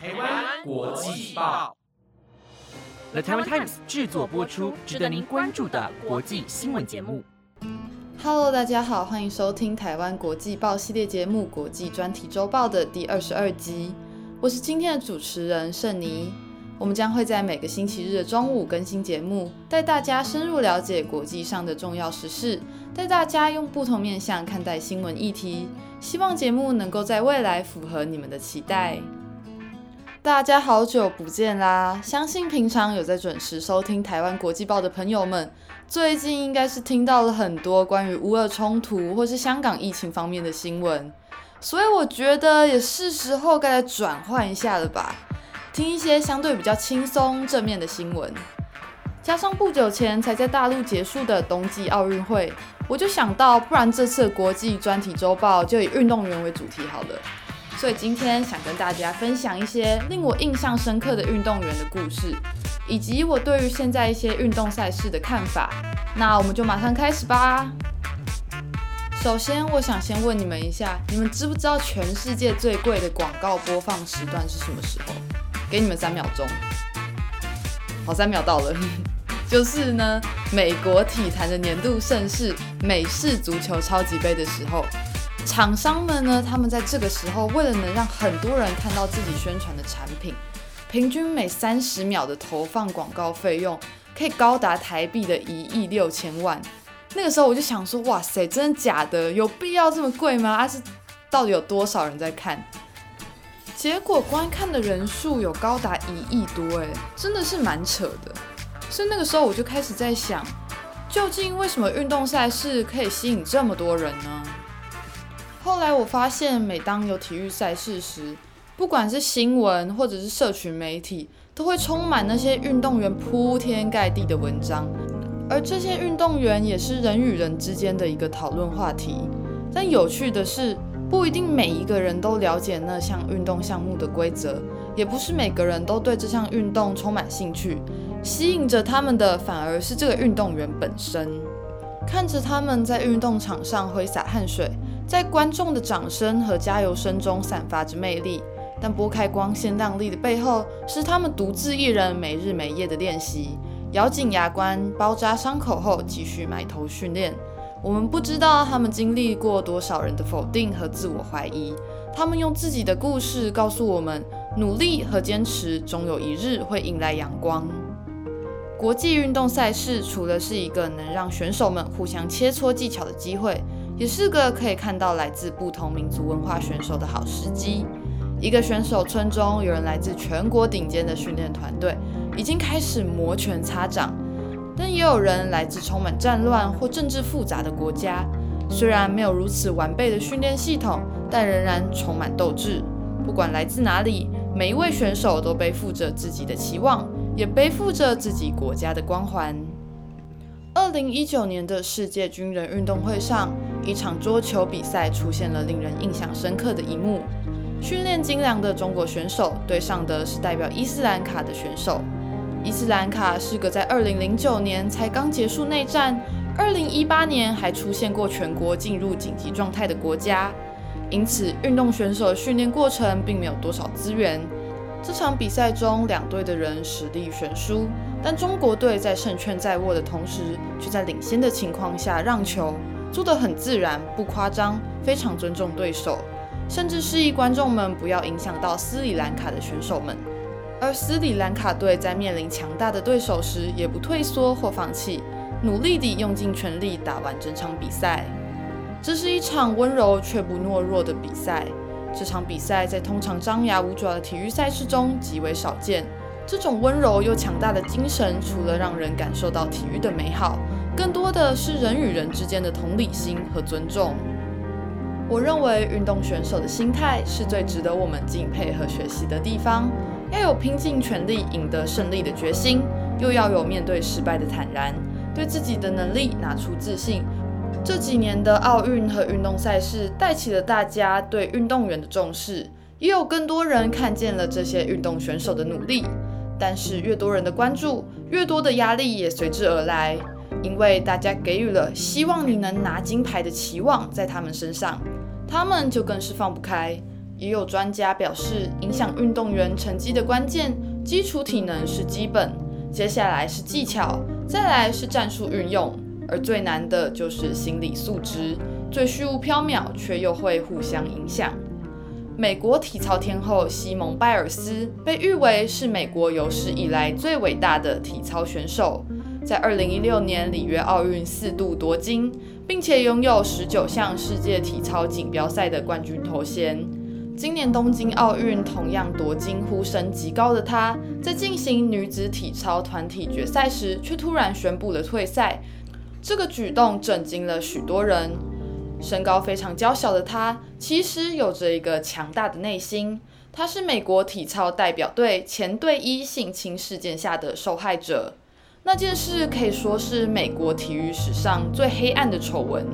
台湾国际报，The Taiwan Times 制作播出，值得您关注的国际新闻节目。Hello，大家好，欢迎收听台湾国际报系列节目《国际专题周报》的第二十二集。我是今天的主持人盛妮。我们将会在每个星期日的中午更新节目，带大家深入了解国际上的重要时事，带大家用不同面向看待新闻议题。希望节目能够在未来符合你们的期待。大家好久不见啦！相信平常有在准时收听台湾国际报的朋友们，最近应该是听到了很多关于乌俄冲突或是香港疫情方面的新闻，所以我觉得也是时候该来转换一下了吧。听一些相对比较轻松正面的新闻，加上不久前才在大陆结束的冬季奥运会，我就想到，不然这次国际专题周报就以运动员为主题好了。所以今天想跟大家分享一些令我印象深刻的运动员的故事，以及我对于现在一些运动赛事的看法。那我们就马上开始吧。首先，我想先问你们一下，你们知不知道全世界最贵的广告播放时段是什么时候？给你们三秒钟，好，三秒到了，就是呢，美国体坛的年度盛事美式足球超级杯的时候，厂商们呢，他们在这个时候为了能让很多人看到自己宣传的产品，平均每三十秒的投放广告费用可以高达台币的一亿六千万。那个时候我就想说，哇塞，真的假的？有必要这么贵吗？啊，是到底有多少人在看？结果观看的人数有高达一亿多，哎，真的是蛮扯的。所以那个时候我就开始在想，究竟为什么运动赛事可以吸引这么多人呢？后来我发现，每当有体育赛事时，不管是新闻或者是社群媒体，都会充满那些运动员铺天盖地的文章，而这些运动员也是人与人之间的一个讨论话题。但有趣的是。不一定每一个人都了解那项运动项目的规则，也不是每个人都对这项运动充满兴趣。吸引着他们的反而是这个运动员本身。看着他们在运动场上挥洒汗水，在观众的掌声和加油声中散发着魅力，但拨开光鲜亮丽的背后，是他们独自一人没日没夜的练习，咬紧牙关，包扎伤口后继续埋头训练。我们不知道他们经历过多少人的否定和自我怀疑，他们用自己的故事告诉我们，努力和坚持终有一日会迎来阳光。国际运动赛事除了是一个能让选手们互相切磋技巧的机会，也是个可以看到来自不同民族文化选手的好时机。一个选手村中有人来自全国顶尖的训练团队，已经开始摩拳擦掌。但也有人来自充满战乱或政治复杂的国家，虽然没有如此完备的训练系统，但仍然充满斗志。不管来自哪里，每一位选手都背负着自己的期望，也背负着自己国家的光环。二零一九年的世界军人运动会上，一场桌球比赛出现了令人印象深刻的一幕：训练精良的中国选手对上的是代表伊斯兰卡的选手。伊斯兰卡是个在2009年才刚结束内战，2018年还出现过全国进入紧急状态的国家，因此运动选手训练过程并没有多少资源。这场比赛中，两队的人实力悬殊，但中国队在胜券在握的同时，却在领先的情况下让球，做得很自然，不夸张，非常尊重对手，甚至示意观众们不要影响到斯里兰卡的选手们。而斯里兰卡队在面临强大的对手时，也不退缩或放弃，努力地用尽全力打完整场比赛。这是一场温柔却不懦弱的比赛。这场比赛在通常张牙舞爪的体育赛事中极为少见。这种温柔又强大的精神，除了让人感受到体育的美好，更多的是人与人之间的同理心和尊重。我认为运动选手的心态是最值得我们敬佩和学习的地方。要有拼尽全力赢得胜利的决心，又要有面对失败的坦然，对自己的能力拿出自信。这几年的奥运和运动赛事带起了大家对运动员的重视，也有更多人看见了这些运动选手的努力。但是，越多人的关注，越多的压力也随之而来，因为大家给予了希望你能拿金牌的期望在他们身上，他们就更是放不开。也有专家表示，影响运动员成绩的关键，基础体能是基本，接下来是技巧，再来是战术运用，而最难的就是心理素质，最虚无缥缈却又会互相影响。美国体操天后西蒙·拜尔斯被誉为是美国有史以来最伟大的体操选手，在2016年里约奥运四度夺金，并且拥有十九项世界体操锦标赛的冠军头衔。今年东京奥运同样夺金呼声极高的她，在进行女子体操团体决赛时，却突然宣布了退赛。这个举动震惊了许多人。身高非常娇小的她，其实有着一个强大的内心。她是美国体操代表队前队医性侵事件下的受害者。那件事可以说是美国体育史上最黑暗的丑闻。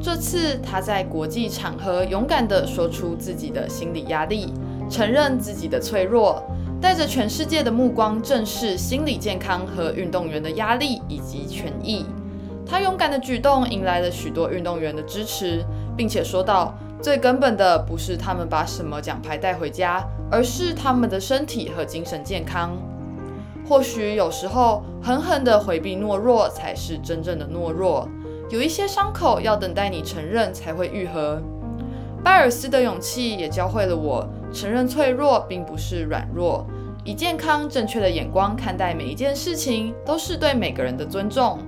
这次，他在国际场合勇敢地说出自己的心理压力，承认自己的脆弱，带着全世界的目光正视心理健康和运动员的压力以及权益。他勇敢的举动引来了许多运动员的支持，并且说道：“最根本的不是他们把什么奖牌带回家，而是他们的身体和精神健康。或许有时候，狠狠地回避懦弱，才是真正的懦弱。”有一些伤口要等待你承认才会愈合。拜尔斯的勇气也教会了我，承认脆弱并不是软弱，以健康正确的眼光看待每一件事情，都是对每个人的尊重。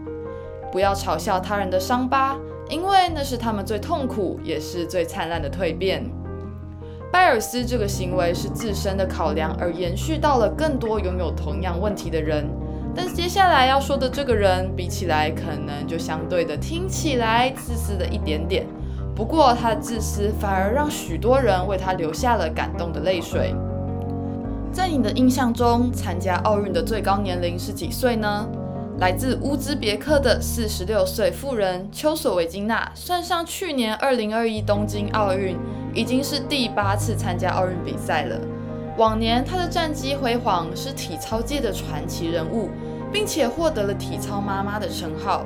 不要嘲笑他人的伤疤，因为那是他们最痛苦也是最灿烂的蜕变。拜尔斯这个行为是自身的考量，而延续到了更多拥有同样问题的人。但接下来要说的这个人，比起来可能就相对的听起来自私的一点点。不过他的自私反而让许多人为他流下了感动的泪水。在你的印象中，参加奥运的最高年龄是几岁呢？来自乌兹别克的四十六岁妇人丘索维金娜，算上去年二零二一东京奥运，已经是第八次参加奥运比赛了。往年她的战绩辉煌，是体操界的传奇人物，并且获得了“体操妈妈”的称号。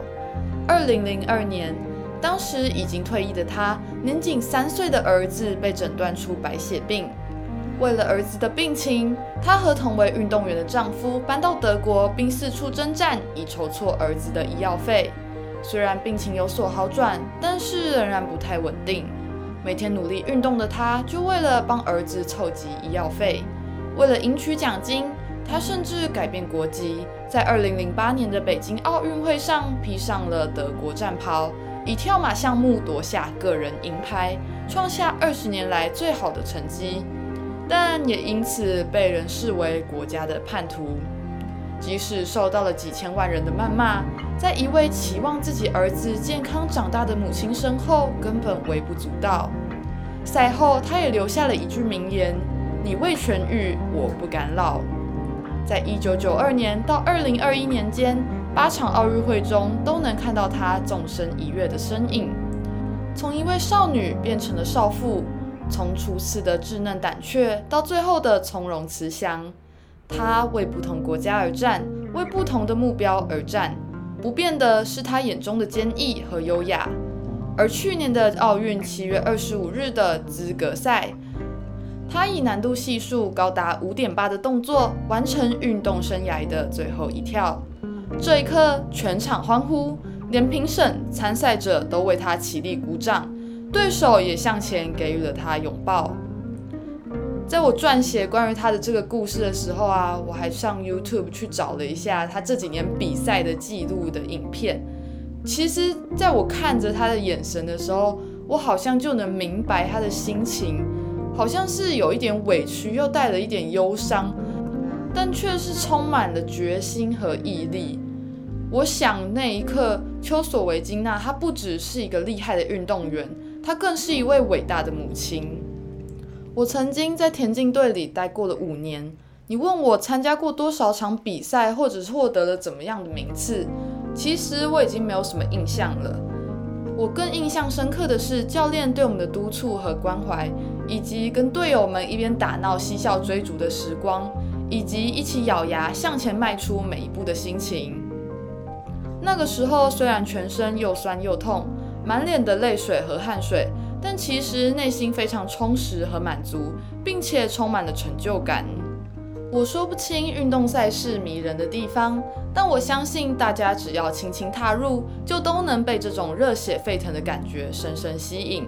二零零二年，当时已经退役的她，年仅三岁的儿子被诊断出白血病。为了儿子的病情，她和同为运动员的丈夫搬到德国，并四处征战，以筹措儿子的医药费。虽然病情有所好转，但是仍然不太稳定。每天努力运动的她，就为了帮儿子凑集医药费。为了赢取奖金，她甚至改变国籍，在2008年的北京奥运会上披上了德国战袍，以跳马项目夺下个人银牌，创下二十年来最好的成绩。但也因此被人视为国家的叛徒。即使受到了几千万人的谩骂，在一位期望自己儿子健康长大的母亲身后，根本微不足道。赛后，他也留下了一句名言：“你未痊愈，我不敢老。”在一九九二年到二零二一年间，八场奥运会中都能看到他纵身一跃的身影，从一位少女变成了少妇，从初次的稚嫩胆怯到最后的从容慈祥。他为不同国家而战，为不同的目标而战，不变的是他眼中的坚毅和优雅。而去年的奥运七月二十五日的资格赛，他以难度系数高达五点八的动作完成运动生涯的最后一跳。这一刻，全场欢呼，连评审、参赛者都为他起立鼓掌，对手也向前给予了他拥抱。在我撰写关于他的这个故事的时候啊，我还上 YouTube 去找了一下他这几年比赛的记录的影片。其实，在我看着他的眼神的时候，我好像就能明白他的心情，好像是有一点委屈，又带了一点忧伤，但却是充满了决心和毅力。我想那一刻，丘索维金娜她不只是一个厉害的运动员，她更是一位伟大的母亲。我曾经在田径队里待过了五年。你问我参加过多少场比赛，或者是获得了怎么样的名次，其实我已经没有什么印象了。我更印象深刻的是教练对我们的督促和关怀，以及跟队友们一边打闹嬉笑追逐的时光，以及一起咬牙向前迈出每一步的心情。那个时候虽然全身又酸又痛，满脸的泪水和汗水。但其实内心非常充实和满足，并且充满了成就感。我说不清运动赛事迷人的地方，但我相信大家只要轻轻踏入，就都能被这种热血沸腾的感觉深深吸引。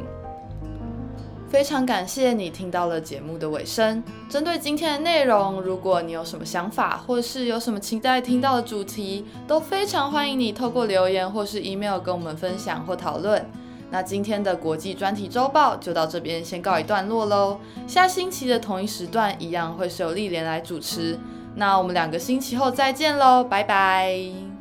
非常感谢你听到了节目的尾声。针对今天的内容，如果你有什么想法，或是有什么期待听到的主题，都非常欢迎你透过留言或是 email 跟我们分享或讨论。那今天的国际专题周报就到这边先告一段落喽。下星期的同一时段一样会是由丽莲来主持。那我们两个星期后再见喽，拜拜。